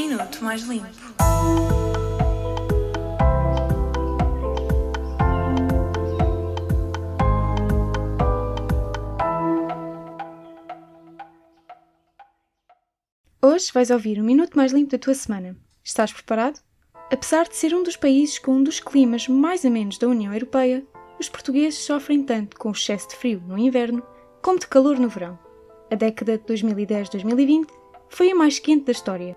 Minuto Mais Limpo. Hoje vais ouvir o Minuto Mais Limpo da tua semana. Estás preparado? Apesar de ser um dos países com um dos climas mais amenos da União Europeia, os portugueses sofrem tanto com o excesso de frio no inverno como de calor no verão. A década de 2010-2020 foi a mais quente da história.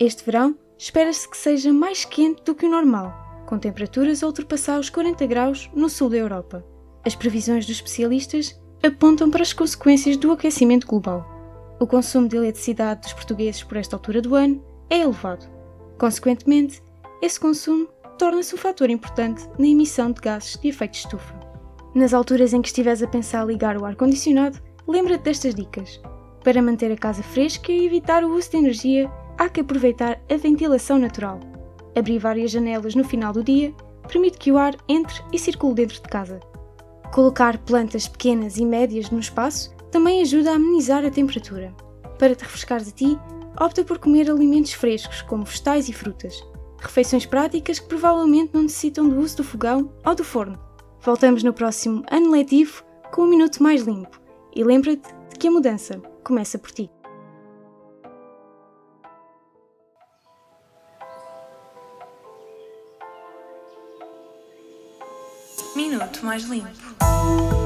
Este verão espera-se que seja mais quente do que o normal, com temperaturas a ultrapassar os 40 graus no sul da Europa. As previsões dos especialistas apontam para as consequências do aquecimento global. O consumo de eletricidade dos portugueses por esta altura do ano é elevado. Consequentemente, esse consumo torna-se um fator importante na emissão de gases de efeito de estufa. Nas alturas em que estiveres a pensar ligar o ar-condicionado, lembra-te destas dicas. Para manter a casa fresca e evitar o uso de energia, há que aproveitar a ventilação natural. Abrir várias janelas no final do dia permite que o ar entre e circule dentro de casa. Colocar plantas pequenas e médias no espaço também ajuda a amenizar a temperatura. Para te refrescares a ti, opta por comer alimentos frescos, como vegetais e frutas. Refeições práticas que provavelmente não necessitam do uso do fogão ou do forno. Voltamos no próximo ano letivo com um minuto mais limpo. E lembra-te de que a mudança começa por ti. Minuto Mais Limpo.